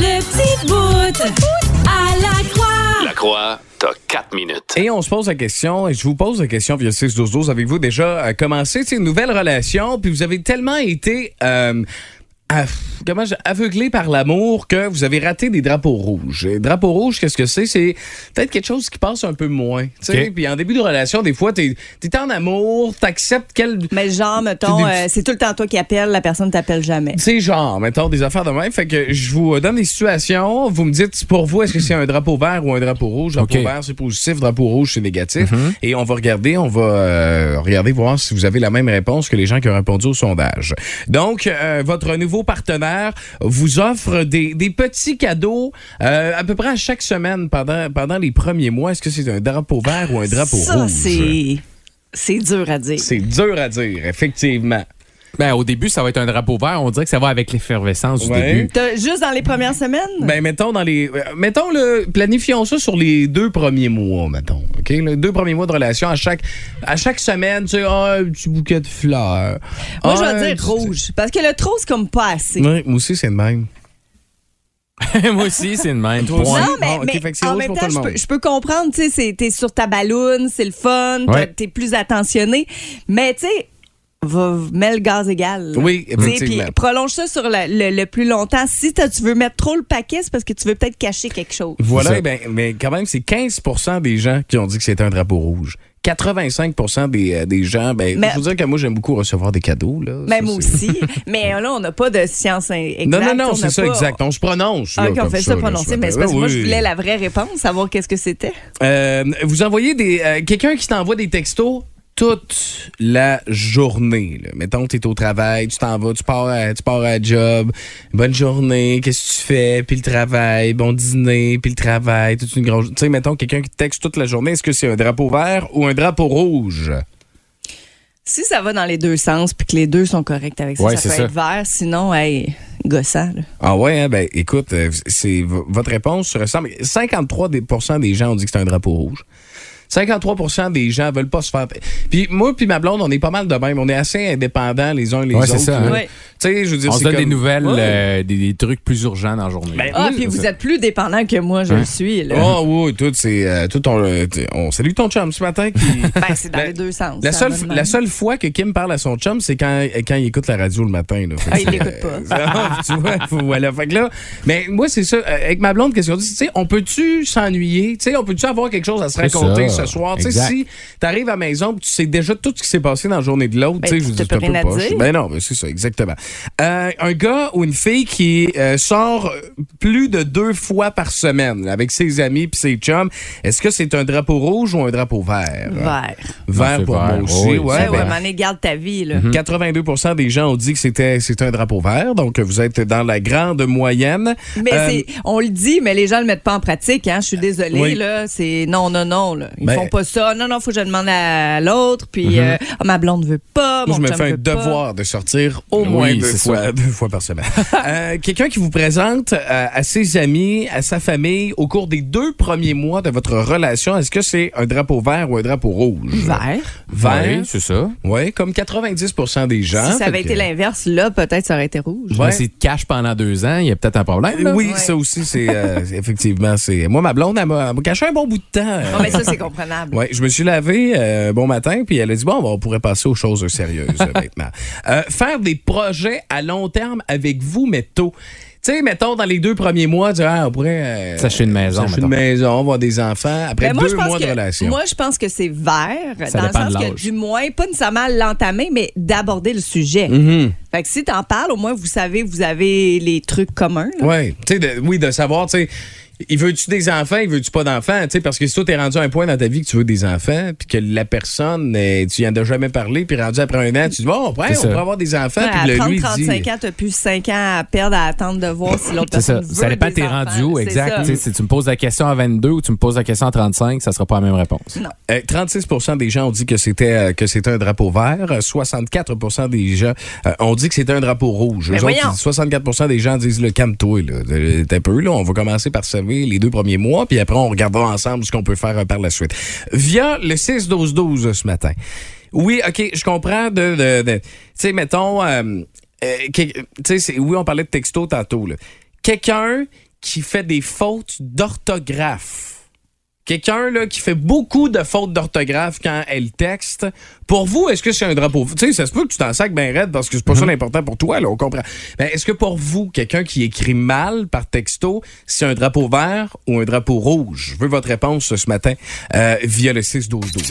Le petit bout à la croix. La croix, t'as 4 minutes. Et on se pose la question, et je vous pose la question via 612 Avez-vous déjà euh, commencé une nouvelle relation, puis vous avez tellement été... euh, aff- comment je- aveuglé par l'amour que vous avez raté des drapeaux rouges. Et drapeaux rouges, qu'est-ce que c'est? C'est peut-être quelque chose qui passe un peu moins. tu sais. Ok. Puis en début de relation, des fois, t'es es en amour, t'acceptes quel... Mais genre, mettons, Des- euh, c'est tout le temps toi qui appelle, la personne t'appelle jamais. C'est genre, mettons, des affaires de même. Fait que je vous donne des situations. Vous me dites, pour vous, est-ce que c'est un drapeau vert ou un drapeau rouge? Drapeau vert, c'est positif. Drapeau rouge, c'est négatif. Et on va regarder, on va euh, regarder, voir si vous avez la même réponse que les gens qui ont répondu au sondage. Donc, euh, votre nouveau partenaire vous offre des, des petits cadeaux euh, à peu près à chaque semaine pendant, pendant les premiers mois. Est-ce que c'est un drapeau vert ou un drapeau Ça, rouge? C'est dur à dire. C'est dur à dire, effectivement. Ben, au début, ça va être un drapeau vert. On dirait que ça va avec l'effervescence du Ouais. début. T'as- Juste dans les premières semaines? Ben, mettons dans les. euh, Mettons le. Planifions ça sur les deux premiers mois, mettons. OK? Les deux premiers mois de relation. À chaque, à chaque semaine, tu sais, ah, un petit bouquet de fleurs. Moi, je Ah, vais un dire rouge. Parce que le trop, c'est comme pas assez. Ouais, moi aussi, c'est le même. Moi aussi, c'est le même. Point. Non, mais, Bon, ok, mais fait que c'est en rouge même pour temps, tout le je peux, monde. je peux comprendre, tu sais, c'est- t'es sur ta balloune, c'est le fun, t'as- Ouais. t'es plus attentionné. Mais, tu sais, va, mets le gaz égal. là. Oui, effectivement. Puis prolonge ça sur le, le- le plus longtemps. Si t'as- tu veux mettre trop le paquet, c'est parce que tu veux peut-être cacher quelque chose. Voilà, eh ben, mais quand même, c'est 15% des gens qui ont dit que c'était un drapeau rouge. 85 des, euh, des gens, ben, Mais- je veux dire que moi, j'aime beaucoup recevoir des cadeaux. Là. Ça, moi aussi. mais là, on n'a pas de science exacte. Non, non, non, on c'est ça, pas- exact. On se prononce. Ah, là, on fait ça, prononcer, ce mais c'est parce que moi, je voulais la vraie réponse, savoir qu'est-ce que c'était. Euh, vous envoyez des. euh, Quelqu'un qui t'envoie des textos toute la journée. Là. Mettons que tu es au travail, tu t'en vas, tu pars, à, tu pars à job. Bonne journée, qu'est-ce que tu fais? Puis le travail, bon dîner, puis le travail, toute une grosse. Tu sais, mettons quelqu'un qui te texte toute la journée, est-ce que c'est un drapeau vert ou un drapeau rouge? Si ça va dans les deux sens, puis que les deux sont corrects avec ça, Ouais, ça c'est peut ça. être vert. Sinon, hey, gossant. là. Ah ouais, hein? ben écoute, euh, c'est votre réponse se ressemble. 53 des, pourcents des gens ont dit que c'est un drapeau rouge. 53% des gens veulent pas se faire. Puis moi puis ma blonde, on est pas mal de même. On est assez indépendants les uns les Ouais, autres. c'est ça, hein. Ouais. Tu sais, je veux dire, On se c'est donne comme- des nouvelles, Ouais. euh, des, des trucs plus urgents dans la journée. Ben, Ah, oui, puis vous êtes plus dépendant que moi, je le suis. Là. Oh oui, tout c'est euh, tout on, euh, on salue ton chum ce matin qui Ben, c'est dans La- les deux sens. la seule la seule fois que Kim parle à son chum, c'est quand quand il écoute la radio le matin là. Ah, il l'écoute pas. Tu vois, voilà. Fait que là, mais moi, c'est ça. Avec ma blonde, qu'est-ce qu'on dit? Tu sais, on peut-tu s'ennuyer? Tu sais, on peut-tu avoir quelque chose à se raconter ça. ce soir? Tu sais, Exact. si t'arrives à la maison pis tu sais déjà tout ce qui s'est passé dans la journée de l'autre, Ben, tu sais, tu je veux t'as dire, c'est un plus peu rien à poche. dire. Ben non, ben c'est ça, exactement. Euh, un gars ou une fille qui euh, sort plus de deux fois par semaine avec ses amis puis ses chums, est-ce que c'est un drapeau rouge ou un drapeau vert? Vert. Vert pour vert. moi aussi, Oui, ouais. Ouais, est garde ta vie. Là. 82% des gens ont dit que c'était c'était un drapeau vert, donc vous êtes dans la grande moyenne. Mais Euh, c'est, on le dit, mais les gens le mettent pas en pratique. Hein? Je suis désolée. Oui. Là, c'est non, non, non. Là. Ils Ben- font pas ça. Non, non, faut que je demande à l'autre. Puis euh, Ah, ma blonde veut pas. Moi, mon je me fais un pas. devoir de sortir au Oui, moins deux c'est fois, ça. deux fois par semaine. Euh, Quelqu'un qui vous présente euh, à ses amis, à sa famille, au cours des deux premiers mois de votre relation, est-ce que c'est un drapeau vert ou un drapeau rouge? Vert. Vert. Oui, c'est ça. Oui, comme 90% des gens. si ça avait été que- l'inverse, là, peut-être ça aurait été rouge. Ouais. Ouais. Si te cache pendant deux ans, il y a peut-être un problème. là. Oui, Ouais. ça aussi, c'est euh, effectivement, c'est. Moi, ma blonde, elle m'a caché un bon bout de temps. Non, mais ça, c'est comprenable. Ouais, je me suis lavé euh, bon matin, puis elle a dit bon, on pourrait passer aux choses sérieuses maintenant. Euh, faire des projets à long terme avec vous, mais tôt. Tu sais, mettons, dans les deux premiers mois, dire, ah, on pourrait. euh, S'acheter une maison, s'acheter une maison, avoir des enfants, après Ben, moi, deux je pense mois que, de relation. Moi, je pense que c'est vert, Ça dans le sens que du moins, pas nécessairement l'entamer, mais d'aborder le sujet. Mhm. Fait que si t'en parles, au moins, vous savez, vous avez les trucs communs. Ouais, tu sais, de- oui, de savoir, tu sais. Il veut-tu des enfants, il veut-tu pas d'enfants? Tu sais, parce que si toi, t'es rendu à un point dans ta vie que tu veux des enfants, puis que la personne, euh, tu y en as jamais parlé, puis rendu après un an, tu dis, bon, ouais, C'est on ça. peut avoir des enfants, Ouais, puis à le lui, 30, il dit. 35 ans, t'as plus 5 ans à perdre à attendre de voir si l'autre ça. personne veut Ça dépend, des t'es enfants. rendu où, exact. ça. Si tu me poses la question à 22 ou tu me poses la question à 35, ça sera pas la même réponse. Euh, 36% des gens ont dit que c'était euh, que c'était un drapeau vert. Euh, 64% des gens euh, ont dit que c'était un drapeau rouge. Ben Eux autres, voyons. 64% des gens disent le calme-toi. là. Euh, T'es un peu là. On va commencer par les deux premiers mois, puis après on regardera ensemble ce qu'on peut faire euh, par la suite. Via le 6-12-12 euh, ce matin. Oui, ok, je comprends tu sais, mettons, euh, euh, oui, on parlait de texto tantôt. Quelqu'un qui fait des fautes d'orthographe. Quelqu'un là qui fait beaucoup de fautes d'orthographe quand elle texte. Pour vous, est-ce que c'est un drapeau Tu sais, ça se peut que tu t'en sacs bien raide parce que c'est pas ça l'important pour toi, là, on comprend. Mais est-ce que pour vous, quelqu'un qui écrit mal par texto, c'est un drapeau vert ou un drapeau rouge? Je veux votre réponse ce matin euh, via le 6 12 12.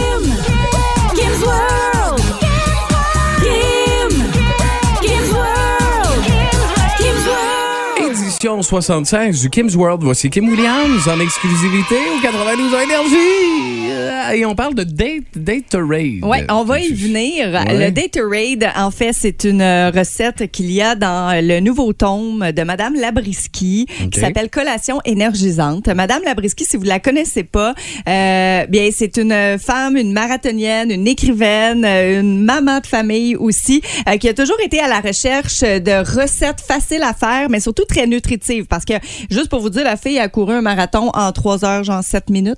Édition 76 du Kim's World. Voici Kim Williams en exclusivité au 92 Énergie. Euh, Et on parle de date, Datorade. Oui, on va y venir. Ouais. Le Datorade, en fait, c'est une euh, recette qu'il y a dans le nouveau tome de Madame Labriski qui s'appelle Collation énergisante. Madame Labriski, si vous la connaissez pas, euh, bien, c'est une femme, une marathonienne, une écrivaine, euh, une maman de famille aussi, euh, qui a toujours été à la recherche de recettes faciles à faire, mais surtout très nutritives. Parce que, juste pour vous dire, la fille a couru un marathon en 3 heures, genre 7 minutes.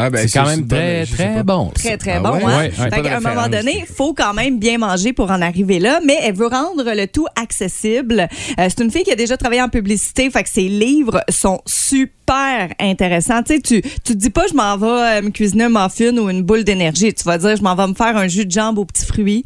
Ah, ben, c'est quand même très, sais très bon. Très, très Ah bon. ouais? hein? Ouais, qu'à un moment donné, il faut quand même bien manger pour en arriver là, mais elle veut rendre le tout accessible. Euh, c'est une fille qui a déjà travaillé en publicité, fait que ses livres sont super intéressants. Tu sais, tu, tu te dis pas, je m'en vais euh, me cuisiner un muffin ou une boule d'énergie. Tu vas dire, je m'en vais me faire un jus de jambe aux petits fruits,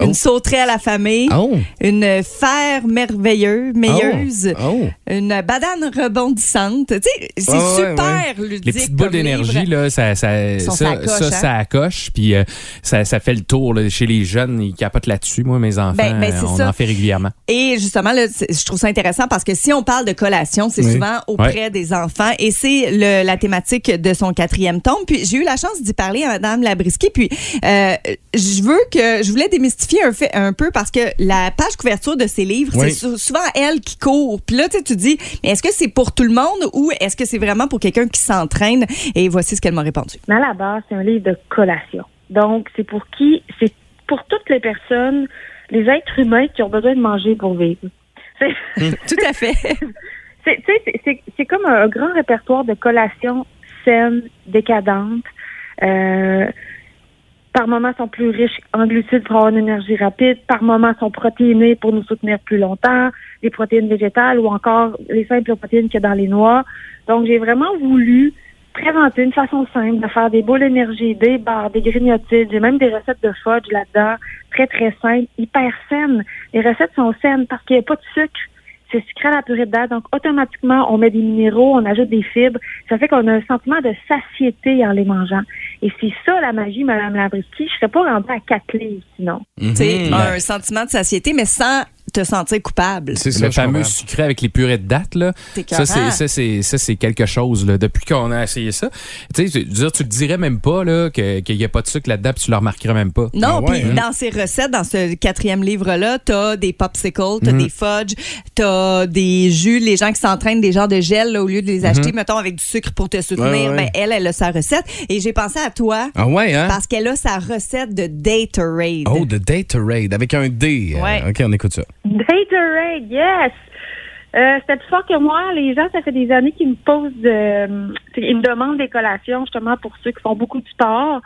une Oh. sauterelle à la famille, Oh. une fer merveilleuse, meilleuse, Oh. une badane rebondissante. Tu sais, c'est Ouais, ouais, super ludique. Les petites boules d'énergie, là, ça, ça, ça, sa coche, ça, hein? ça accroche, puis euh, ça, ça fait le tour là, chez les jeunes. Ils capotent là-dessus. Moi, mes enfants, Ben, ben, on en fait régulièrement. Et justement, là, je trouve ça intéressant parce que si on parle de collation, c'est Oui. souvent auprès des enfants et c'est la thématique de son quatrième tome. Puis j'ai eu la chance d'y parler à Madame Labriski. Puis euh, je veux que je voulais démystifier un, fait, un peu parce que la page couverture de ses livres, Oui. c'est sou- souvent elle qui court. Puis là, tu sais, tu dis, mais est-ce que c'est pour tout le monde ou est-ce que c'est vraiment pour quelqu'un qui s'entraîne? Et voici ce qu'elle m'a répondu. Mais à la base, c'est un livre de collation. Donc, c'est pour qui? C'est pour toutes les personnes, les êtres humains qui ont besoin de manger pour vivre. C'est, Tout à fait. c'est, tu sais, c'est- c'est, c'est comme un grand répertoire de collations saines, décadentes. Euh, par moments sont plus riches en glucides pour avoir une énergie rapide, par moments sont protéinées pour nous soutenir plus longtemps, les protéines végétales ou encore les simples protéines qu'il y a dans les noix. Donc, j'ai vraiment voulu présenter une façon simple de faire des boules d'énergie, des barres, des grignotides. J'ai même des recettes de fudge là-dedans, très, très simples, hyper saines. Les recettes sont saines parce qu'il n'y a pas de sucre. C'est sucré à la purée de date. Donc, automatiquement, on met des minéraux, on ajoute des fibres. Ça fait qu'on a un sentiment de satiété en les mangeant. Et c'est ça, la magie, Madame Labriski. Je serais pas rendue à quatre livres, sinon. Tu sais, Ben, un sentiment de satiété, mais sans te sentir coupable. C'est le fameux sucré avec les purées de date, là. C'est Ça, c'est, ça, c'est, ça, c'est quelque chose, là. Depuis qu'on a essayé ça. Tu sais, tu, tu te dirais même pas, là, que- qu'il n'y a pas de sucre là-dedans, puis tu le remarquerais même pas. Non, Ah ouais, puis hein? dans ces recettes, dans ce quatrième livre-là, t'as des popsicles, t'as des fudge, t'as des jus, les gens qui s'entraînent, des genres de gel, là, au lieu de les acheter, mettons, avec du sucre pour te soutenir, Ouais, ouais. ben, elle, elle a sa recette. Et j'ai pensé à toi Ah ouais, hein? parce qu'elle a sa recette de Datorade. Oh, de Datorade avec un D. Ouais. OK, on écoute ça. Gatorade, yes! Euh, C'était plus fort que moi. Les gens, ça fait des années qu'ils me posent, de, ils me demandent des collations justement pour ceux qui font beaucoup de sport.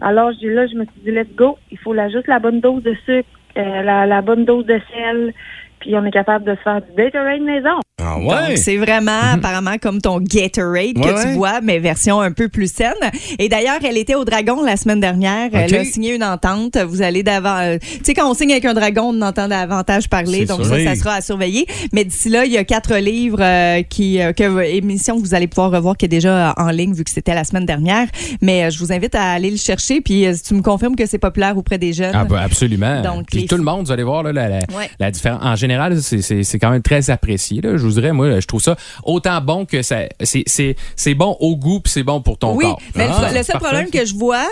Alors dis là, je me suis dit let's go. Il faut là, juste la bonne dose de sucre, euh, la, la bonne dose de sel, puis on est capable de se faire du Gatorade maison. Ah ouais? c'est vraiment apparemment comme ton Gatorade que Ouais, tu ouais. bois, mais version un peu plus saine. Et d'ailleurs, elle était au Dragon la semaine dernière. Elle a signé une entente. Vous allez d'avant. euh, Tu sais, quand on signe avec un dragon, on entend davantage parler. C'est Donc, sûr. ça, Oui. ça sera à surveiller. Mais d'ici là, il y a quatre livres euh, qui, euh, que, émission que vous allez pouvoir revoir qui est déjà en ligne vu que c'était la semaine dernière. Mais euh, je vous invite à aller le chercher. Puis, euh, si tu me confirmes que c'est populaire auprès des jeunes. Ah ben absolument. Donc, Puis les- tout le monde, vous allez voir là, la, la, Ouais. la différence. En général, c'est- c'est c'est quand même très apprécié. Là. Je vous dirais, moi, je trouve ça autant bon que ça. C'est- C'est c'est bon au goût puis c'est bon pour ton oui, corps. mais le- Ah, le, seul parfait, problème que je vois,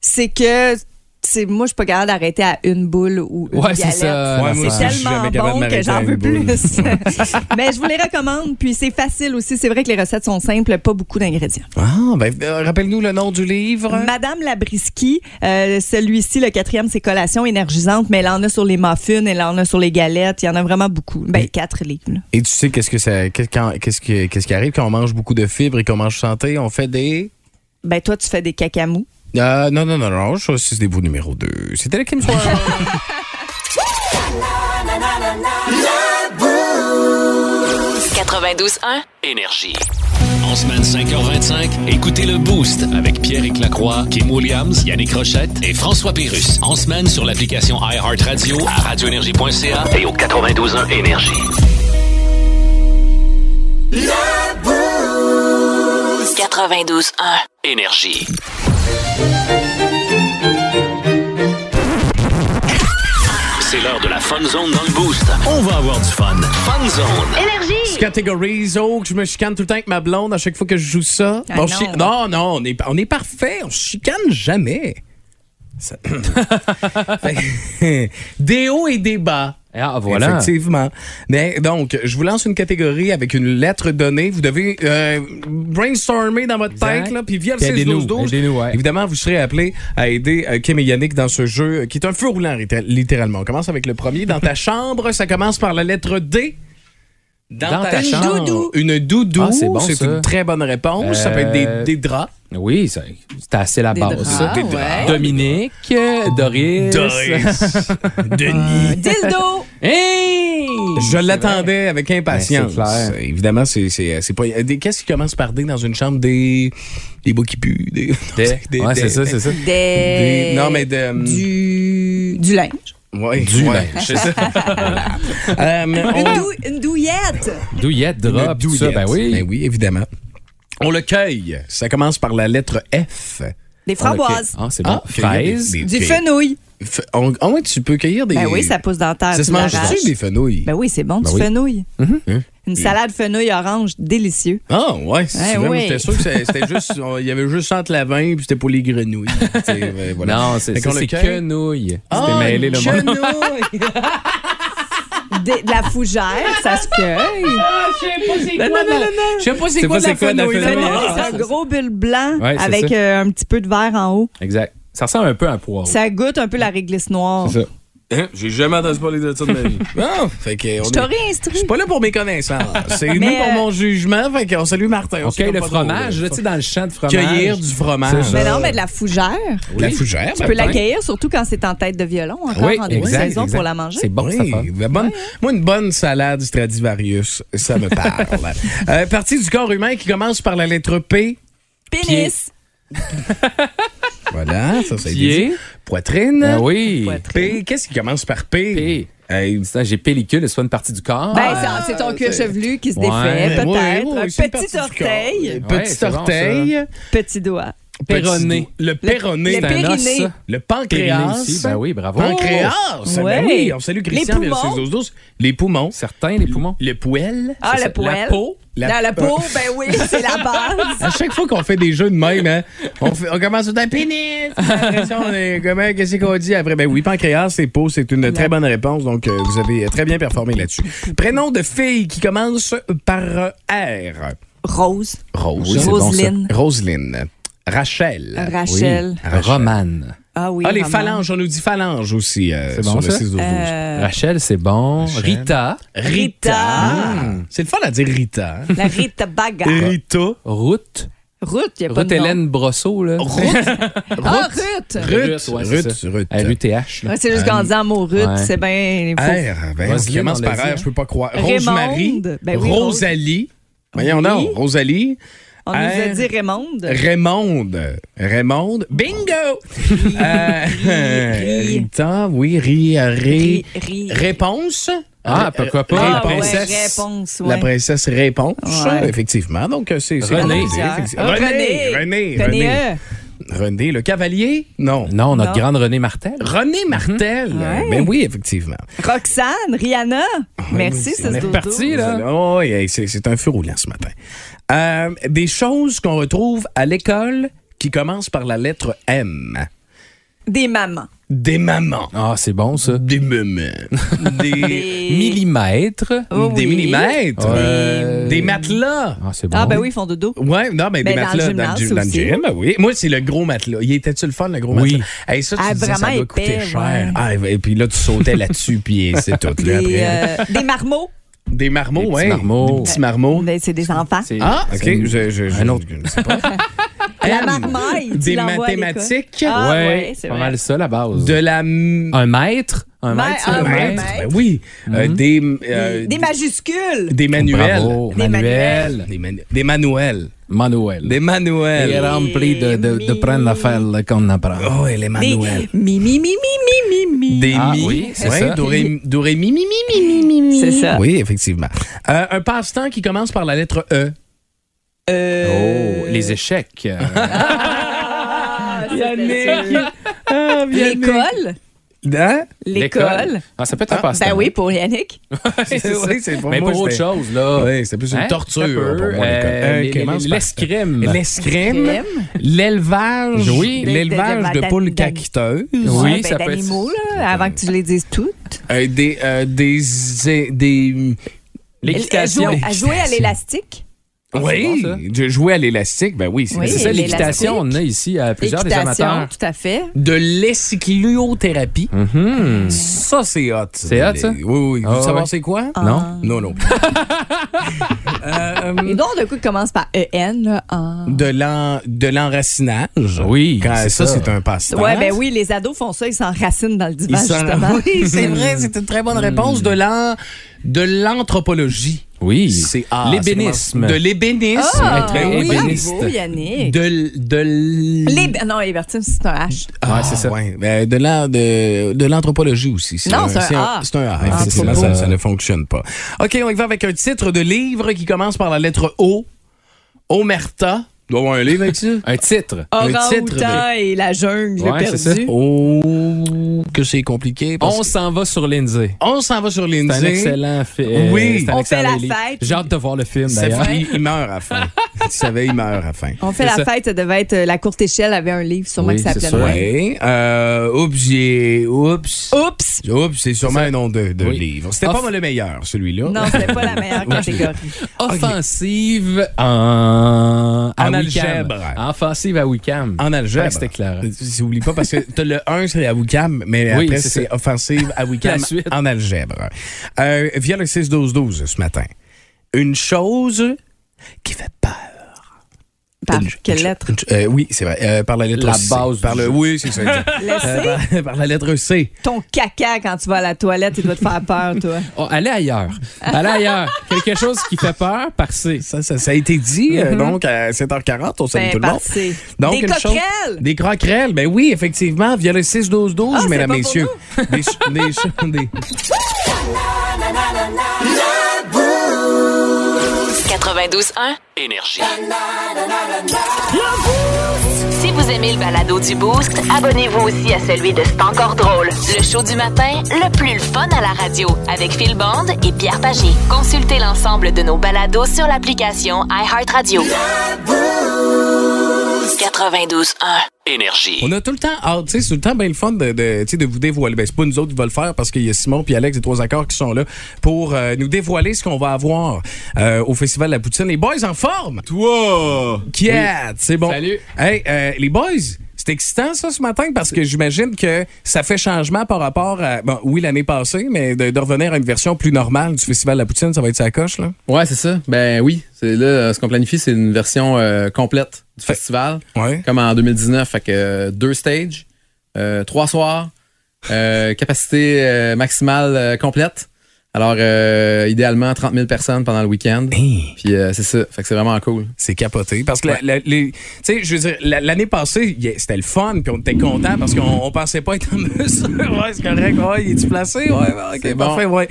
c'est que c'est moi je suis pas capable d'arrêter à une boule ou une Ouais, c'est galette. ça, Ouais, moi c'est je suis tellement bon que j'en veux plus. mais je vous les recommande, puis c'est facile aussi. C'est vrai que les recettes sont simples, pas beaucoup d'ingrédients. Ah, ben, euh, rappelle-nous le nom du livre. Madame Labriski, euh, celui-ci, le quatrième, c'est collation énergisante, mais elle en a sur les muffins, elle en a sur les galettes, il y en a vraiment beaucoup. Ben, quatre livres. là. Et tu sais qu'est-ce que ça, qu'est-ce qui, qu'est-ce qui arrive quand on mange beaucoup de fibres et qu'on mange santé? On fait des. Ben, toi, tu fais des cacamous. Euh, non, non, non, non, je choisis des vous numéro 2. C'était le Kim Soir. 92.1. Énergie. En semaine 5h25, écoutez le Boost avec Pierre Lacroix, Kim Williams, Yannick Rochette et François Pérus. En semaine sur l'application iHeartRadio à radioénergie.ca et au 92.1 Énergie. 92.1. Énergie. C'est l'heure de la Fun Zone dans le Boost. On va avoir du fun. Fun Zone. Categories, oh, que je me chicane tout le temps avec ma blonde à chaque fois que je joue ça. Ah On non. chi- non, non, on est, on est parfait. On se chicane jamais. Ça- des hauts et des bas. Ah, voilà. Effectivement. Mais donc, je vous lance une catégorie avec une lettre donnée. Vous devez euh, brainstormer dans votre Exact. tête, là, puis via le Puis aidez-nous, 6-12-12. aidez-nous, ouais. Évidemment, vous serez appelé à aider euh, Kim et Yannick dans ce jeu euh, qui est un feu roulant, litté- littéralement. On commence avec le premier. Dans ta chambre, ça commence par la lettre D. Dans ta chambre. doudou. Une doudou. Ah, c'est bon, une très bonne réponse. Ça peut être Euh, des, des draps. Oui, ça- c'est assez la Des base. draps, ça. Des draps. ouais. Dominique, euh, Doris. Denis. Dildo! Hey! Je l'attendais avec impatience. Ben, c'est clair. Évidemment, c'est pas. Qu'est-ce qui commence par D dans une chambre? Des des bas qui puent, des. Des- des- ouais, c'est ça, c'est ça. Des... des- non mais de Du... Du linge. Ouais, Du ouais, linge. c'est ça. Euh, on- Une, dou- une douillette. Douillette, le drap, tout ça, douillette. ben oui. Ben oui, évidemment. On le cueille. Ça commence par la lettre F. Des framboises. Ah, c'est bon. Ah, cueillir Fraise. des- Du Ok. fenouil. F- on- Ah tu peux cueillir des. Ben oui, ça pousse dans la terre. Ça se tu mange l'arraches. dessus des fenouilles. Ben oui, c'est bon, Ben du oui. fenouil. Hein? Une salade fenouil orange, délicieux. Ah ouais, c'est vrai, oui. j'étais sûr que c'est- c'était juste il y avait juste entre la vin puis c'était pour les grenouilles. Ben, voilà. Non, c'est c'est cueille? quenouille. Ah, C'était mêlé le quenouille. Des- de la fougère, ça se cueille. Non, non, non, non, non. Je sais pas c'est C'est quoi pas la c'est quoi la fenouil. Ah, c'est un gros bulle blanc Ouais, c'est avec ça. euh, un petit peu de verre en haut. Exact. Ça ressemble un peu à un poireau. Ça goûte un peu la réglisse noire. C'est ça. Hein? J'ai jamais entendu parler de ça de ma vie. Non, fait que on Je est- t'aurais Je instruit. suis pas là pour mes connaissances. C'est Mais, nous pour euh, mon jugement. Fait qu'on salue Martin. Pas le fromage, là, tu sais, dans le champ de fromage. Cueillir du fromage. C'est Mais non, mais de la fougère. La fougère. Tu peux l'accueillir, surtout quand c'est en tête de violon, encore Oui, en début de exact, saison exact. pour la manger. C'est bon, Oui, ça fait. la bonne- moi, une bonne salade Stradivarius, ça me parle. euh, partie du corps humain qui commence par la lettre P. Pénis. Voilà, ça, ça a été Pied. dit. Poitrine. Ah oui. P. Qu'est-ce qui commence par P? P. Hey, J'ai pellicule, c'est pas une partie du corps. Ben, c'est- c'est ton cuir chevelu qui se Ouais. défait, peut-être. petit orteil, Petit bon, orteil. petit doigt. Péroné. Le péroné. Le. Le pancréas. aussi. Ben oui, bravo. Pancréas. ben oui, on salue Christian. Les poumons. 6-12-12. Les poumons. Certains, les poumons. Le poêle. Ah, le poêle. La peau. La- Dans la peau, ben oui, c'est la base. À chaque fois qu'on fait des jeux de même, hein, on, fait- on commence tout un pénis. On est- Comment, qu'est-ce qu'on dit après? Ben oui, pancréas, c'est peau, c'est une très bonne réponse. Donc, euh, vous avez très bien performé là-dessus. Prénom de fille qui commence par R. Rose. Rose. Oui, bon, ça. Rachel. Rachel. Oui. Romane. Ah oui. Ah, les phalanges, on nous dit phalanges aussi euh, C'est sur bon, le ça? 6 12 Euh, Rachel, c'est bon. Rachel. Rita. Rita. C'est le fun à dire Rita. hein? La Rita Baga. Rita. Route. Ruth, il n'y a pas Ruth de nom. Hélène Brosseau, là. Ah, Ruth! Ruth, ouais, Ruth. Ruth. RUTH. Ouais, c'est juste qu'en disant mot Ruth, Ouais. c'est bien. R, ben, Vas-y, on commence par R, je peux pas croire. Rosemary, Ben oui. Rosalie. Voyons Oui. donc, Rosalie. On nous a dit Raymond. Raymond. Raymond. Bingo! Euh, oui, ri, ri. Ri- ri- Ah, Réponse. Euh, pourquoi pas? Ah, la ouais, princesse. réponse, La princesse Réponse, Ouais. effectivement. Donc, euh, c'est c'est René. Ah, René. René. René. René. René, le cavalier? Non. Non, notre Non. grande René Martel. René Martel. Ouais. Ben oui, effectivement. Roxane, Rihanna? Merci, oui, c'est ce reparti, là. Oh, c'est c'est un feu roulant ce matin. Euh, des choses qu'on retrouve à l'école qui commencent par la lettre M. Des mamans. Des mamans. Ah, c'est bon, ça. Des mamans. Des, Des- Millimètres. Oh, des oui. millimètres. Euh, Des matelas. Ah, c'est bon. Ah, ben oui, ils font dodo. Ouais, non, mais Ben, des dans matelas dans, le gym- dans le aussi. gym, ben oui. Moi, c'est le gros matelas. Il était-tu le fun, le gros Oui. matelas? Hey, ça, tu Ah, disais, ça vraiment doit coûter cher. ouais. Ah, et puis là, tu sautais là-dessus, puis c'est tout. Là, Des, après. euh, des marmots. Des marmots, Des petits ouais. marmots. Des petits marmots. Ben, c'est des enfants. Ah, OK. Je, je, je, Un autre. je ne sais pas. La M. marmaille, tu Des mathématiques. Ah, ouais, ouais, c'est pas vrai. mal ça, la base. De la... Un mètre. Un c'est un mètre. Ben oui. Euh, des, euh, Des majuscules. des manuels. Bravo. Des Manuel. Des, manu- des manuels. Manuel. Des manuels. Il est rempli de, de, de prendre l'affaire qu'on apprend. Oh, et les Des manuels. mi, mi, mi, mi, mi, mi, mi. Des Ah, mi. oui, c'est Ouais, ça. Doré, mi, mi, mi, mi, mi, mi. C'est ça. Oui, effectivement. Euh, un passe-temps qui commence par la lettre E. Euh, Oh, les échecs. ah, ça. Ah, L'école? Hein? L'école. Ah, ça peut être un Ah, passe-temps. Ben oui, pour Yannick. c'est ça. C'est pour Mais moi, pour autre chose, là. Oui, c'est plus une Hein? torture Ça pour moi, Euh, l'école. Euh, L'escrime. L'escrime? L'élevage. Oui. L'élevage De- de, de- poules caqueteuses. Oui, ça ben, peut être- là, avant que tu les dises toutes. Euh, des, euh, des, des, des- L'équitation. Jouer à l'élastique. Ah, oui, bon, de jouer à l'élastique, ben oui, c'est Oui, C'est ça, l'équitation. On a ici à plusieurs des Équitation, amateurs. tout à fait. De l'escycliothérapie. Mhm. Ça, c'est hot. C'est hot, ça? Oui, oui. Vous Ah, voulez savoir c'est quoi? Non? Non, non. Euh, Et donc, d'un coup, commence par EN. Là, en- de l'en- de l'enracinage. Oui, Quand, ça, c'est un passe-temps. Ouais, ben oui, les ados font ça, ils s'enracinent dans le divan, justement. Oui, c'est vrai, c'est une très bonne réponse. De l'anthropologie. Oui. C'est ah, L'ébénisme. De l'ébénisme. Ah, ben oui. ébéniste. bravo, Yannick. De, de l- Lib- Non, Libertine, c'est un H. Ah, Ouais, c'est ça. ouais. Ben, de l'an- de, de l'anthropologie aussi. Non, c'est un A. C'est un A. Effectivement, ça. ça ne fonctionne pas. OK, on y va avec un titre de livre qui commence par la lettre O. Omerta. Doit avoir un livre avec ça? Un titre. Un titre et la jungle Ouais, c'est ça. perdue. Oh, que c'est compliqué. parce On que- s'en va sur Lindsay. on s'en va sur C'est un Lindsay. excellent film. Oui. On fait la fête. J'ai hâte de voir le film, d'ailleurs. il, il meurt à la fin. tu savais, il meurt à la fin. On fait la ça. fête, ça devait être euh, La courte échelle avait un livre, sûrement Oui, qui s'appelait. Euh, oups, j'ai. Oups. Oups! Oups, c'est sûrement un nom de, de Oui. livre. C'était Off- pas le meilleur, celui-là. Non, c'était pas la meilleure catégorie. Offensive En Wicam. algèbre. Offensive à Wicam. En algèbre. C'était clair. N'oublie pas parce que t'as le 1, c'est à Wicam, mais Oui, après, c'est offensive à Wicam en algèbre. Euh, via le 6-12-12 ce matin. Une chose qui fait peur. Par Une- quelle une- lettre? une- euh, oui, c'est vrai. Euh, par la lettre La C. base Par du le, jeu. oui, c'est ça. Euh, par, par la lettre C. Ton caca quand tu vas à la toilette, il doit te faire peur, toi. Oh, allez ailleurs. Allez ailleurs. Quelque chose qui fait peur par C. Ça, ça, ça a été dit, euh, donc, à 7h40, on salue Ben, tout le par monde. C. Donc, Des une chose- coquerelles! Des croquerelles, ben oui, effectivement, via le 6-12-12, Ah, c'est mesdames, pas pour messieurs. Des- 92.1. Énergie. Si vous aimez le balado du Boost, abonnez-vous aussi à celui de C'est encore drôle. Le show du matin, le plus le fun à la radio, avec Phil Bond et Pierre Pagé. Consultez l'ensemble de nos balados sur l'application iHeartRadio. 92.1. Énergie. On a tout le temps hâte, tu sais, c'est tout le temps bien le fun de, de, tu sais, de vous dévoiler. Ben, c'est pas nous autres qui va le faire parce qu'il y a Simon puis Alex et trois accords qui sont là pour euh, nous dévoiler ce qu'on va avoir euh, au Festival de la Poutine. Les boys en forme! Toi! Qui est? C'est bon. Salut. Hey, euh, les boys, c'est excitant, ça, ce matin, parce que j'imagine que ça fait changement par rapport à, bon, oui, l'année passée, mais de, de revenir à une version plus normale du Festival de la Poutine, ça va être sa coche, là. Ouais, c'est ça. Ben oui. C'est là, euh, ce qu'on planifie, c'est une version euh, complète du festival. Ouais. Comme en 2019. Fait que euh, deux stages, euh, trois soirs, capacité maximale complète. Alors, euh, idéalement, 30 000 personnes pendant le week-end. Hey. Puis euh, c'est ça. Fait que c'est vraiment cool. C'est capoté. Parce que la- la- les- tu sais, je veux dire, la- l'année passée, c'était le fun, puis on était content parce qu'on on pensait pas être en mesure. ouais, c'est correct. Ouais, il est-tu placé? Ouais, ok, bon. parfait, ouais.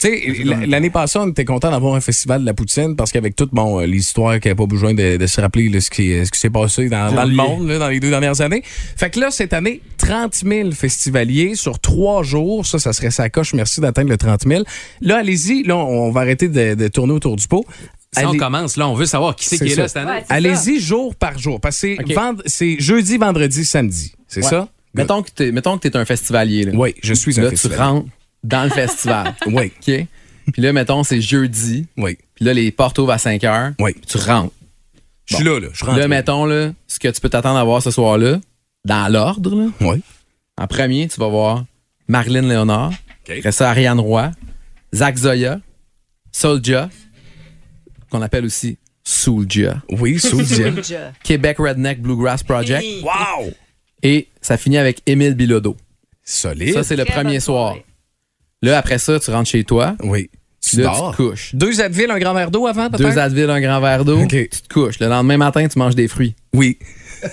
Tu sais, la- l'année passée, on était content d'avoir un festival de la poutine parce qu'avec toutes bon, euh, les histoires qu'il n'y a pas besoin de, de se rappeler là, ce qui, ce qui s'est passé dans, dans le monde là, dans les deux dernières années. Fait que là, cette année, 30 000 festivaliers sur trois jours. Ça, ça serait sa coche. Merci d'atteindre le 30 000. Là, allez-y. Là, on va arrêter de, de tourner autour du pot. Ça, on Allez- commence, là. On veut savoir qui c'est qui est là cette année. Ouais, Allez-y jour par jour. Parce que c'est Ok. vend- c'est jeudi, vendredi, samedi. C'est Ouais. ça? Mettons que t'es, mettons que t'es un festivalier. Là, Oui, je suis un là tu festival. rentres dans le festival. Oui, OK? Puis là, mettons, c'est jeudi. oui, Puis là, les portes ouvrent à 5 heures. oui. Puis tu rentres. Je suis là, là. Je rentre. Là, mettons, là, ce que tu peux t'attendre à voir ce soir-là, dans l'ordre, là, Oui. en premier, tu vas voir Marilyn Léonard. OK. Après ça, Ariane Roy. Zach Zoya. Soulja. Qu'on appelle aussi Soulja. Oui, Soulja. Québec Redneck Bluegrass Project. wow! Et ça finit avec Émile Bilodeau. Solide. Ça, c'est le premier soir. Là, après ça, tu rentres chez toi. oui. Tu Là, dors. tu te couches. Deux Advil, un grand verre d'eau avant, peut-être? Deux Advil, un grand verre d'eau. OK. Tu te couches. Le lendemain matin, tu manges des fruits. Oui.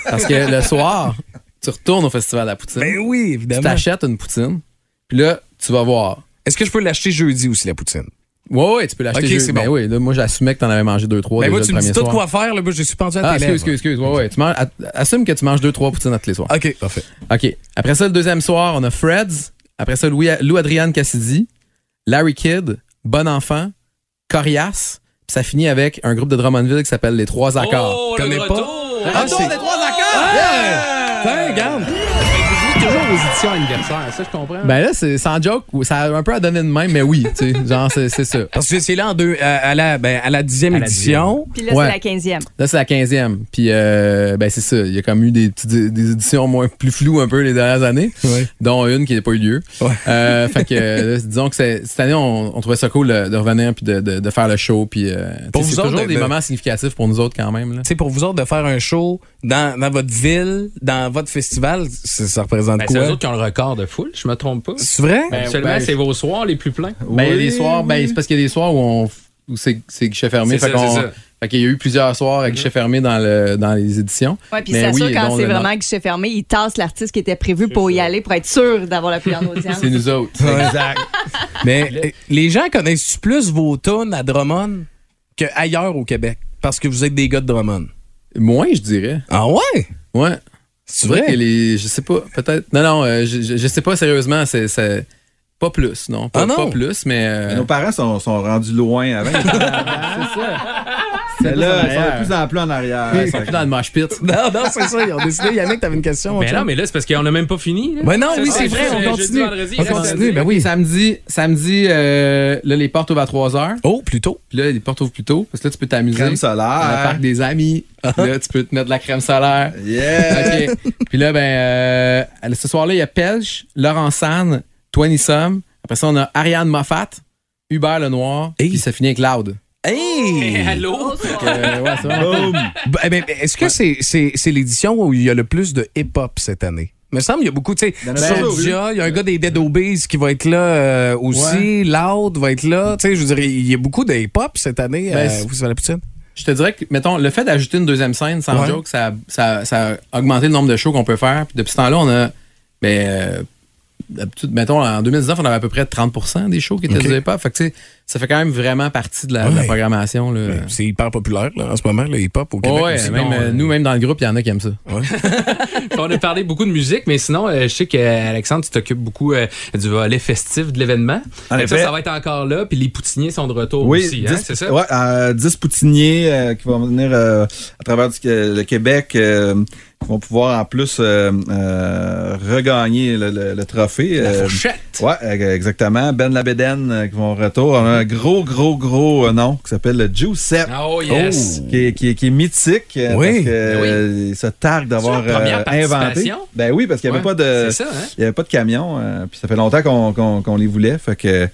Parce que le soir, tu retournes au Festival de la Poutine. Ben oui, tu évidemment. t'achètes une poutine. Puis là, tu vas voir. Est-ce que je peux l'acheter jeudi aussi, la poutine? Ouais, ouais, tu peux l'acheter. Ok, c'est Ben bon. oui, là, moi, j'assumais que t'en avais mangé deux, trois. Ben moi, tu me dis tout quoi faire, là, moi, je suis pendu à Ah, tes excuse, lèvres. excuse, excuse. Ouais, ouais. Tu manges, assume que tu manges deux, trois poutines à tous les soirs. OK, parfait. OK. Après ça, le deuxième soir, on a Fred's. Après ça, Louis, Lou Adriane Cassidy, Larry Kidd, Bon Enfant, Corias. Puis ça finit avec un groupe de Drummondville qui s'appelle Les Trois Accords. Oh, Connais le pas? retour! Ah, Retour des Trois Accords! Tiens, regarde. Vous jouez toujours aux éditions anniversaires, ça, je comprends. Ben là, c'est sans joke, ça a un peu à donner de même, mais oui, tu sais, genre, c'est c'est ça. Parce que c'est là en deux, à, à la, ben, à la dixième À la édition. Puis là, Ouais. c'est la 15e. Là, c'est la 15e. Puis, euh, ben, c'est ça. Il y a comme eu des, des éditions moins plus floues un peu les dernières années, Ouais. dont une qui n'a pas eu lieu. Ouais. Euh, fait que, euh, disons que c'est- cette année, on, on trouvait ça cool de, revenir puis de, de, de faire le show. Puis, euh, c'est autres, toujours de- des de- moments significatifs pour nous autres quand même. Sais, pour vous autres, de faire un show dans, dans votre ville, dans votre festival, ça, ça représente Ben, c'est eux autres qui ont le record de foule, je me trompe pas. C'est vrai? Ben, Absolument, ben, c'est vos soirs les plus pleins. Ben, Oui, soirs, ben, c'est parce qu'il y a des soirs où, on, où c'est, guichet fermé. C'est Fait, ça, fait qu'il y a eu plusieurs soirs à guichet fermé dans, le, dans les éditions. Ouais, puis c'est oui, sûr, quand c'est vraiment guichet fermé, ils tassent l'artiste qui était prévu pour y aller pour être sûr d'avoir la plus grande audience. C'est nous autres. Exact. Mais euh, les gens connaissent plus vos tunes à Drummond qu'ailleurs au Québec? Parce que vous êtes des gars de Drummond. Moins, je dirais. Ah ouais? Ouais. C'est vrai vrai? que les. Je sais pas, peut-être. Non, non, euh, je, sais pas sérieusement. C'est. pas plus, non. Pas, Ah non? pas plus, mais. euh, Mais Nos parents sont, sont rendus loin avant. c'est là, ils sont de plus en plus en arrière. Ils sont plus dans le mosh pit. Non, non, c'est ça. Ils ont décidé. Yannick, t'avais une question? Mais non, mais là, c'est parce qu'on n'a même pas fini. là. Ben non, oui, c'est vrai, on continue. On continue, ben oui. Samedi, samedi euh, là, les portes ouvrent à 3 heures. Oh, plutôt. Puis là, les portes ouvrent plus tôt. Parce que là, tu peux t'amuser. Crème Dans le solaire. parc des amis. Puis là, tu peux te mettre de la crème solaire. Yeah! OK. Puis là, ben, euh, ce soir-là, il y a Pelch, Laurent San, Twenty Some. Après ça, on a Ariane Moffat, Hubert Lenoir. Hey. Puis ça finit avec Loud. Hey! Hey, allô? Euh, ouais, Boom! Ben, Est-ce que c'est l'édition où il y a le plus de hip-hop cette année? Il me semble qu'il y a beaucoup, tu sais, Il y a toujours Soulja, il y a un gars des Dead Obeys qui va être là euh, aussi, Loud va être là. Tu sais, je veux dire, il y a beaucoup de hip-hop cette année. Ben, euh, vous savez la poutine? Je te dirais que, mettons, le fait d'ajouter une deuxième scène, sans Ouais. joke, ça, ça, ça a augmenté le nombre de shows qu'on peut faire. Puis depuis ce temps-là, on a, ben, euh, d'habitude, mettons, en 2019, on avait à peu près 30% des shows qui étaient Ok. du hip-hop. Fait que, tu sais, ça fait quand même vraiment partie de la, de la Ouais. programmation. Là. Ben, C'est hyper populaire là, en ce moment, le hip-op au Québec. Ouais, aussi. même, non, euh, euh, nous, même dans le groupe, il y en a qui aiment ça. on a parlé beaucoup de musique, mais sinon, euh, je sais qu'Alexandre, tu t'occupes beaucoup euh, du volet festif de l'événement. Ça, ça va être encore là, puis les poutiniers sont de retour Oui, aussi, hein, 10 c'est ça? Ouais, euh, 10 poutiniers euh, qui vont venir euh, à travers du- le Québec. Qui vont pouvoir en plus euh, euh, regagner le, le- le trophée. La Euh, fourchette. Ouais, euh, exactement. Ben Labeden euh, qui vont retour. On a un gros, gros, gros euh, nom qui s'appelle le Giuseppe. Oh, yes. Qui est, qui est- qui est mythique Oui. parce que Ben oui. euh, il se targue d'avoir euh, inventé. Ben oui, parce qu'il n'y avait Ouais, pas de C'est ça, hein? il y avait pas de camion. euh, puis ça fait longtemps qu'on qu'on- qu'on les voulait. Fait que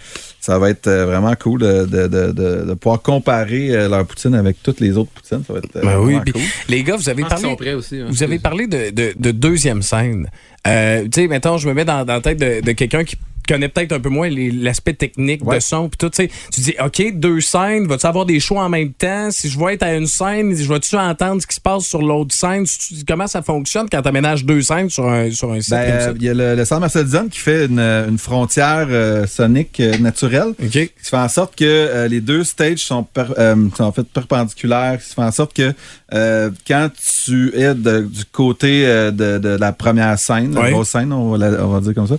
ça va être euh, vraiment cool de, de, de, de- de pouvoir comparer euh, leur poutine avec toutes les autres poutines. Ça va être euh, Ben oui, cool. les gars, vous avez parlé. prêts aussi. hein. Vous avez parlé de, de- de deuxième scène. Euh, tu sais, mettons, je me mets dans, dans la tête de, de quelqu'un qui connaît peut-être un peu moins l'aspect technique Ouais. de son puis tout, tu dis, OK, deux scènes, vas-tu avoir des choix en même temps? Si je vais être à une scène, je vais-tu entendre ce qui se passe sur l'autre scène? Comment ça fonctionne quand tu aménages deux scènes sur un, sur un site Ben, comme ça? euh, il y a le, le centre Marcel qui fait une, une frontière euh, sonique euh, naturelle. OK. qui fait en sorte que euh, les deux stages sont, per- sont en fait perpendiculaires, qui fait en sorte que quand tu es de- du côté de, de la première scène, la grosse scène, on va, la- on va dire comme ça,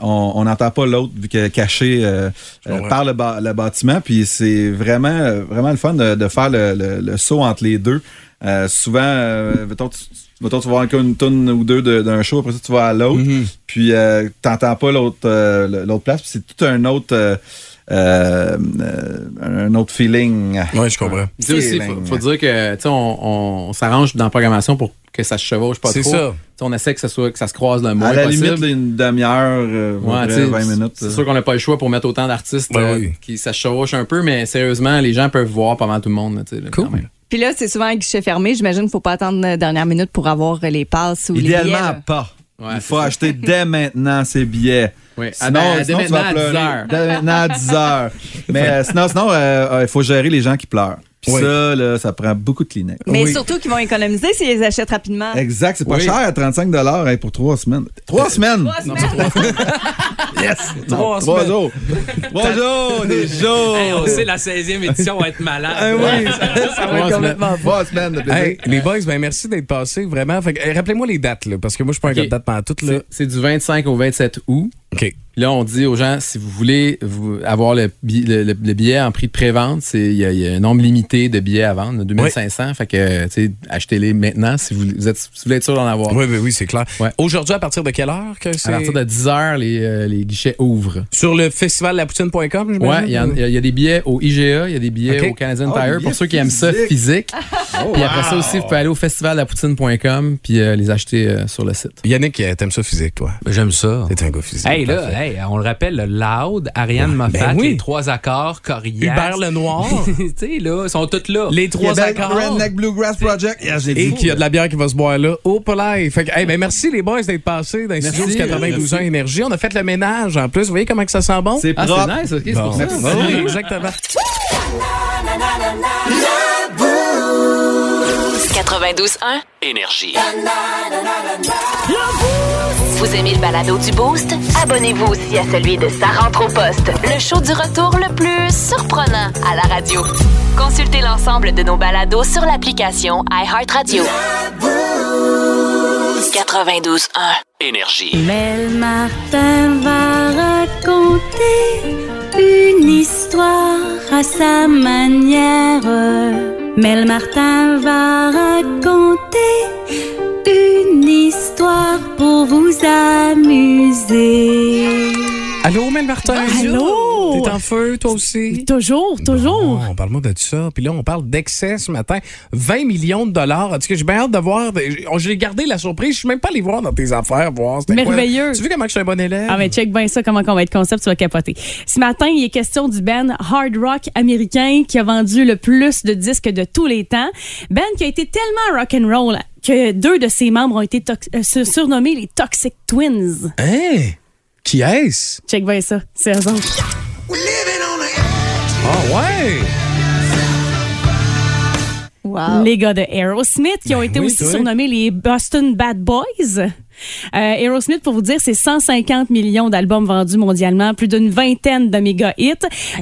on on n'entend pas l'autre vu qu'elle est cachée euh, euh, par le, ba- le bâtiment. Puis c'est vraiment, vraiment le fun de, de faire le, le- le saut entre les deux. Euh, souvent, euh, mettons, tu, mettons, tu vas encore une tonne ou deux de- d'un show, après ça, tu vas à l'autre Mhm. puis euh, t'entends pas l'autre euh, l'autre place puis c'est tout un autre euh, euh, euh, un autre feeling Oui, je comprends. Tu sais aussi, faut, faut dire que tu sais, on, on, on s'arrange dans la programmation pour que ça se chevauche pas C'est trop. ça. Tu sais, On essaie que ça soit que ça se croise le moins à la possible. limite d'une demi-heure euh, Ouais, vrai, tu sais, 20 minutes C'est sûr qu'on n'a pas le choix pour mettre autant d'artistes euh, oui. qui ça se chevauche un peu, mais sérieusement, les gens peuvent voir pas mal tout le monde. là, Cool. quand même. Puis là, c'est souvent un guichet fermé. J'imagine qu'il ne faut pas attendre la dernière minute pour avoir les passes ou les billets. idéalement pas Ouais, il c'est faut ça. acheter dès maintenant ces billets Oui. Ah, Sinon, dès sinon tu vas maintenant à 10 pleurer. heures. Dès maintenant à 10 heures. Mais euh, sinon, sinon euh, euh, il faut gérer les gens qui pleurent. Puis Oui. ça, là, ça prend beaucoup de Kleenex. Mais Oui. surtout qu'ils vont économiser s'ils les achètent rapidement. Exact, c'est pas Oui. cher à 35 hey, pour trois semaines. Trois semaines! Trois semaines. Yes! Trois trois semaines. jours! Trois jours! Des jours! Hey, on sait, la 16e édition va être malade. Ah oui, ça, ça va être complètement fou. Trois semaines de plaisir. Hey, les boys, ben merci d'être passés, vraiment. Fait que, euh, rappelez-moi les dates, là, parce que moi, je suis pas un gars de date pendant tout, C'est du 25 au 27 août. OK. Là, on dit aux gens, si vous voulez vous, avoir le, bi- le- le- le billet en prix de pré-vente, c'est- il y, a- il y a un nombre limité de billets à vendre, 2500. Fait que, tu sais, achetez-les maintenant si vous, vous êtes, si vous voulez être sûr d'en avoir. Oui, oui, oui, c'est clair. Ouais. Aujourd'hui, à partir de quelle heure que c'est? À partir de 10 heures, les, euh, les guichets ouvrent. Sur le festivallappoutine.com, j'imagine? Ouais, il y, en- il y a- il y a des billets au IGA, il y a des billets au Canadian Oh, des Tire pour ceux qui aiment ça physique. Oh, Puis après ça aussi, vous pouvez aller au festivalapoutine.com puis euh, les acheter euh, sur le site. Yannick, t'aimes ça physique, toi? J'aime ça. T'es un gars physique. Hey, là, Parfait. Hey, on le rappelle, le Loud, Ariane Moffat, Ben oui. les trois accords, Corias. Hubert Lenoir, tu sais, là, ils sont tous là. les trois Québec accords. Redneck Bluegrass Project. Yeah, j'ai Et qu'il y a de la bière qui va se boire là. Au palais. Fait que, hey, ben merci les boys d'être passés dans les studios du 92 ans. Énergie. On a fait le ménage en plus. Vous voyez comment que ça sent bon? C'est Ah, propre. c'est nice, ok, c'est Bon. pour ça. Oui, exactement. 92.1. Énergie. Vous aimez le balado du Boost? Abonnez-vous aussi à celui de Sa rentre au poste, le show du retour le plus surprenant à la radio. Consultez l'ensemble de nos balados sur l'application iHeartRadio. 92.1. Énergie. Mel Martin va raconter une histoire à sa manière. Mel Martin va raconter une histoire pour vous amuser. Allô, Mel Martin? Allô? T'es en feu, toi aussi? Toujours, toujours. Bon, parle-moi de ça. Puis là, on parle d'excès ce matin. 20 millions de dollars. En tout cas, j'ai bien hâte de voir? J'ai gardé la surprise. Je suis même pas allé voir dans tes affaires, voir. quoi. Merveilleux. Tu vu comment je suis un bon élève? Ah, mais check bien ça, comment on va être concept, tu vas capoter. Ce matin, il est question du band hard rock américain qui a vendu le plus de disques de tous les temps. Band qui a été tellement rock and roll que deux de ses membres ont été euh, sur- surnommés les Toxic Twins. Hein? Qui est-ce? Check bien ça, c'est eux autres. Ah ouais! Wow. Les gars de Aerosmith qui ont été Ben oui, aussi toi. surnommés les Boston Bad Boys. Euh, Aerosmith, pour vous dire, c'est 150 millions d'albums vendus mondialement, plus d'une vingtaine de méga hits.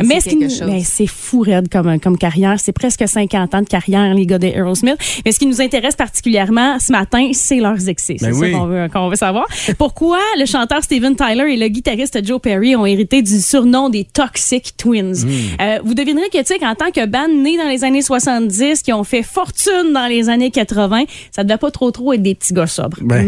mais ce qui quelque nous- chose. mais c'est fou raide comme, comme carrière. C'est presque 50 ans de carrière, les gars d'Aerosmith. Mais ce qui nous intéresse particulièrement ce matin, c'est leurs excès. C'est Ben ça oui. qu'on veut, qu'on veut savoir. Pourquoi le chanteur Steven Tyler et le guitariste Joe Perry ont hérité du surnom des Toxic Twins? Hmm. Euh, vous devinerez que, tu sais, qu'en tant que band né dans les années 70, qui ont fait fortune dans les années 80, ça devait pas trop trop être des petits gars sobres. Ben.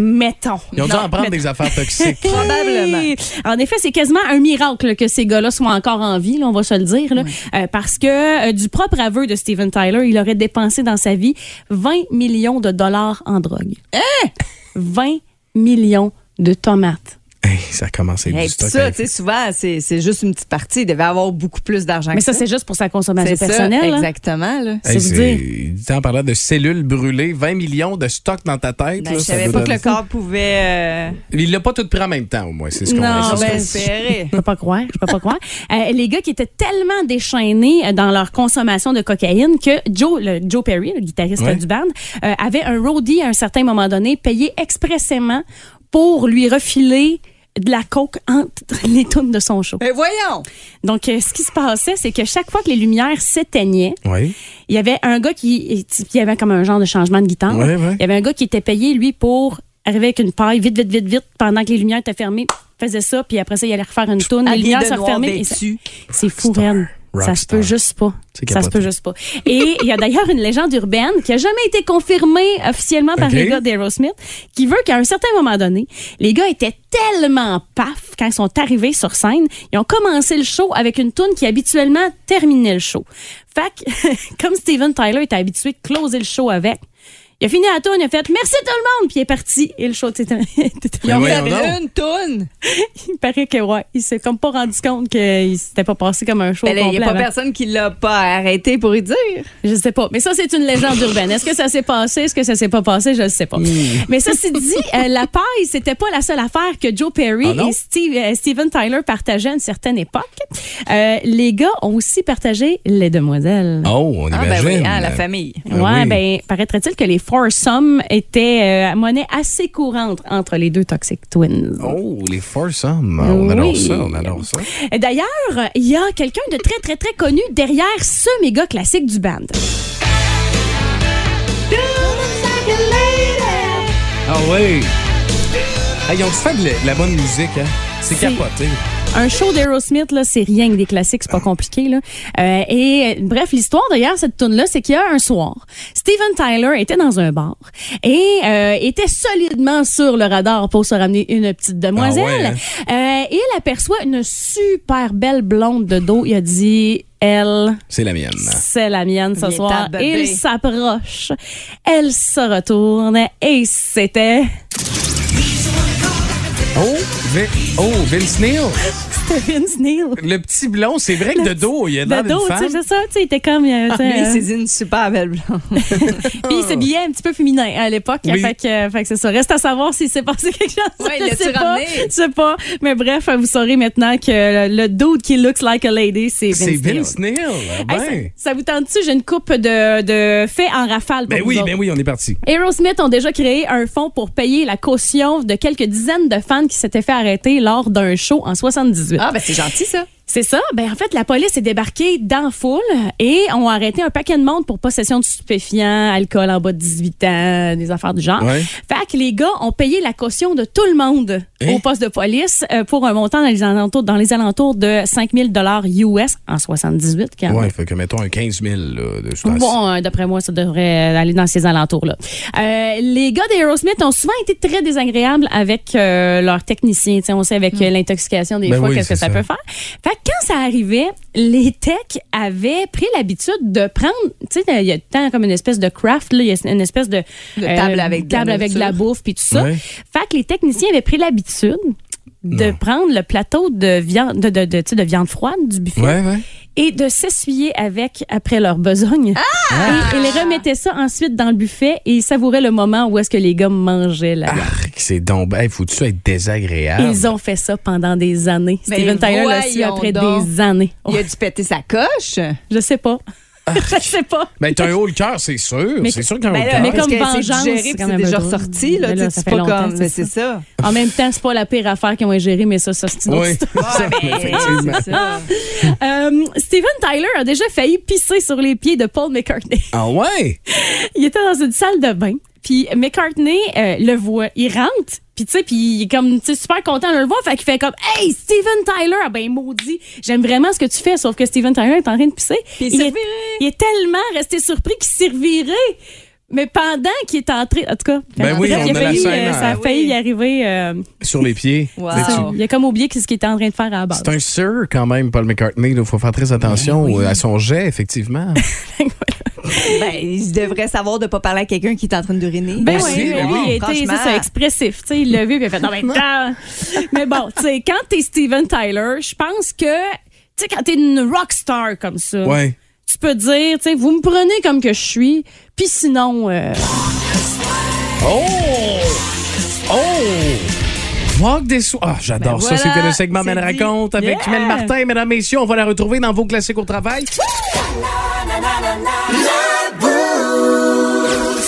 Ils ont dû Non, en prendre des affaires toxiques. Probablement. En effet, c'est quasiment un miracle que ces gars-là soient encore en vie, là, on va se le dire, là. Euh, parce que euh, du propre aveu de Steven Tyler, il aurait dépensé dans sa vie 20 millions de dollars en drogue. Hein? 20 millions de tomates. Hey, ça a commencé Et du puis stock. ça, tu sais, souvent, c'est c'est juste une petite partie. Il devait avoir beaucoup plus d'argent Mais que ça, ça. c'est juste pour sa consommation ça, personnelle. exactement. Là. Hey, c'est vous c'est- dire. en parlant de cellules brûlées, 20 millions de stock dans ta tête. Ben, là, je ça savais pas que le corps pouvait... euh, Il l'a pas tout pris en même temps, au moins. C'est ce qu'on Non, ben, espérer. Je peux pas croire, je peux pas croire. Euh, les gars qui étaient tellement déchaînés euh, dans leur consommation de cocaïne que Joe, le, Joe Perry, le guitariste Ouais. du band, euh, avait un roadie à un certain moment donné payé expressément pour lui refiler de la coke entre les tunes de son show. Mais voyons! Donc, euh, ce qui se passait, c'est que chaque fois que les lumières s'éteignaient, Oui. il y avait un gars qui, il y avait comme un genre de changement de guitare. Il y avait un gars qui était payé, lui, pour arriver avec une paille, vite, vite, vite, vite, pendant que les lumières étaient fermées, faisait ça, puis après ça, il allait refaire une tourne, les lumières se refermaient. C'est fou, Star. Ça se peut juste pas. Ça se peut juste pas. Et il y a d'ailleurs une légende urbaine qui a jamais été confirmée officiellement par les gars d'Aerosmith, qui veut qu'à un certain moment donné, les gars étaient tellement paf quand ils sont arrivés sur scène, ils ont commencé le show avec une tune qui habituellement terminait le show. Fait que, comme Steven Tyler était habitué de closer le show avec, il a fini la tune, il a fait merci tout le monde, puis il est parti et le show était Ils ont fait une toune. il paraît que ouais, il s'est comme pas rendu compte qu'il s'était pas passé comme un show Ben Il n'y a pas avant. personne qui l'a pas arrêté pour y dire. Je sais pas. Mais ça, c'est une légende urbaine. Est-ce que ça s'est passé? Est-ce que ça s'est pas passé? Je ne sais pas. Mais ça, c'est dit, euh, la paille, c'était pas la seule affaire que Joe Perry Ah et Steve, euh, Steven Tyler partageaient à une certaine époque. Euh, les gars ont aussi partagé les demoiselles. Oh, on Ah, ben imagine. oui, hein, la famille. Ah ouais, oui. ben, paraîtrait-il que les foursomes étaient euh, monnaie assez courante entre les deux Toxic Twins. Oh, les foursomes. On adore Oui. ça, on adore ça. D'ailleurs, il y a quelqu'un de très, très, très connu derrière ce méga classique du band. Ah oui. Hey, ils ont fait de la, bonne musique, hein? C'est- capoté. Un show d'Aerosmith, là, c'est rien que des classiques, c'est pas compliqué. Là. Euh, et bref, l'histoire derrière cette tune là c'est qu'il y a un soir, Steven Tyler était dans un bar et euh, était solidement sur le radar pour se ramener une petite demoiselle. Ah Euh, et il aperçoit une super belle blonde de dos. Il a dit, elle, C'est la mienne. c'est la mienne ce soir. Il s'approche. Elle se retourne et c'était Oh, Vin- oh, Vince Neil. Vince Neil. Le petit blond, c'est vrai que de dos, il y a l'air De d'une dos, tu sais, femme. c'est ça, tu sais, il était comme. euh, sais, Lui, euh, c'est une super belle blonde. Puis il s'habillait un petit peu féminin à l'époque. Oui. Fait que, fait que c'est ça. Reste à savoir s'il s'est passé quelque chose. Ouais, je sais pas. ramené? Je sais pas. Mais bref, vous saurez maintenant que le, dude qui looks like a lady, c'est Vince C'est Neil. Vince Neil. Ah Hey, ben. ça, ça vous tente-tu? J'ai une coupe de, de faits en rafale pour Ben oui, ben oui, on est parti. Aerosmith ont déjà créé un fonds pour payer la caution de quelques dizaines de fans qui s'étaient fait arrêter lors d'un show en 78. Ah, ben c'est gentil, ça. C'est ça. Ben, en fait, la police est débarquée dans foule et ont arrêté un paquet de monde pour possession de stupéfiants, alcool en bas de 18 ans, des affaires du genre. Ouais. Fait que les gars ont payé la caution de tout le monde au poste de police euh, pour un montant dans les alentours, dans les alentours de 5000 dollars US en 78. quand même. Ouais, fait que mettons un 15 000 là, de toute Bon, euh, d'après moi, ça devrait aller dans ces alentours-là. Euh, les gars d'Aerosmith ont souvent été très désagréables avec euh, leurs techniciens. On sait avec euh, l'intoxication des Ben fois oui, qu'est-ce que ça, ça. peut faire. Fait quand ça arrivait, les techs avaient pris l'habitude de prendre, tu sais, il y a tant comme une espèce de craft, là, il y a une espèce de, euh, De table avec de la table avec de la nourriture. bouffe puis tout ça. Ouais. Fait que les techniciens avaient pris l'habitude de Non. prendre le plateau de viande, de, de, de, tu sais, de viande froide du buffet Ouais, ouais. et de s'essuyer avec après leur besogne. Ah! Et ils remettaient ça ensuite dans le buffet et ils savouraient le moment où est-ce que les gars mangeaient là Ah, c'est donc. Hey, faut-tu être désagréable? Ils ont fait ça pendant des années. Ben Steven Tyler l'a su après donc. des années. Il a dû péter sa coche. Je sais pas. Je sais pas. Ben, t'as un haut le cœur, c'est sûr. Mais- C'est sûr qu'un haut Ben le là, cœur. mais comme vengeance, c'est déjà ressorti, là. Mais là, c'est fait pas longtemps, comme. Mais c'est ça. En même temps, c'est pas la pire affaire qu'ils ont ingérée, mais ça, ça c'est une autre Oui. histoire. Euh, Steven Tyler a déjà failli pisser sur les pieds de Paul McCartney. Ah ouais? il était dans une salle de bain. Puis McCartney euh, le voit, il rentre, puis tu sais, puis il est comme, tu sais, super content de le voir, fait qu'il fait comme, hey, Steven Tyler, ah ben maudit, j'aime vraiment ce que tu fais, sauf que Steven Tyler est en train de pisser. Puis il est, reviré. il est tellement resté surpris qu'il s'est reviré. Mais pendant qu'il est entré, en tout cas, Ben oui, bref, on il a failli, euh, ça a hein. failli Oui. y arriver. euh, Sur les pieds. Wow. Tu-. Il a comme oublié ce qu'il était en train de faire à la base. C'est un sir quand même, Paul McCartney. Il faut faire très attention Ben à son jet, effectivement. Ben, il devrait savoir de pas parler à quelqu'un qui est en train d'uriner. Ben oui, ben ben oui. oui, il était ça, expressif. Tu sais, il l'a vu, puis il a fait non, mais, attends. mais bon, tu sais, quand t'es Steven Tyler, je pense que, tu sais, quand t'es une rock star comme ça, Ouais. tu peux dire, tu sais, vous me prenez comme que je suis, puis sinon, euh, Oh! Oh! Walk des soirs. Ah, j'adore Ben ça. voilà, C'était le segment Men dit. raconte avec Yeah. Mel Martin. Mesdames, messieurs, on va la retrouver dans vos classiques au travail.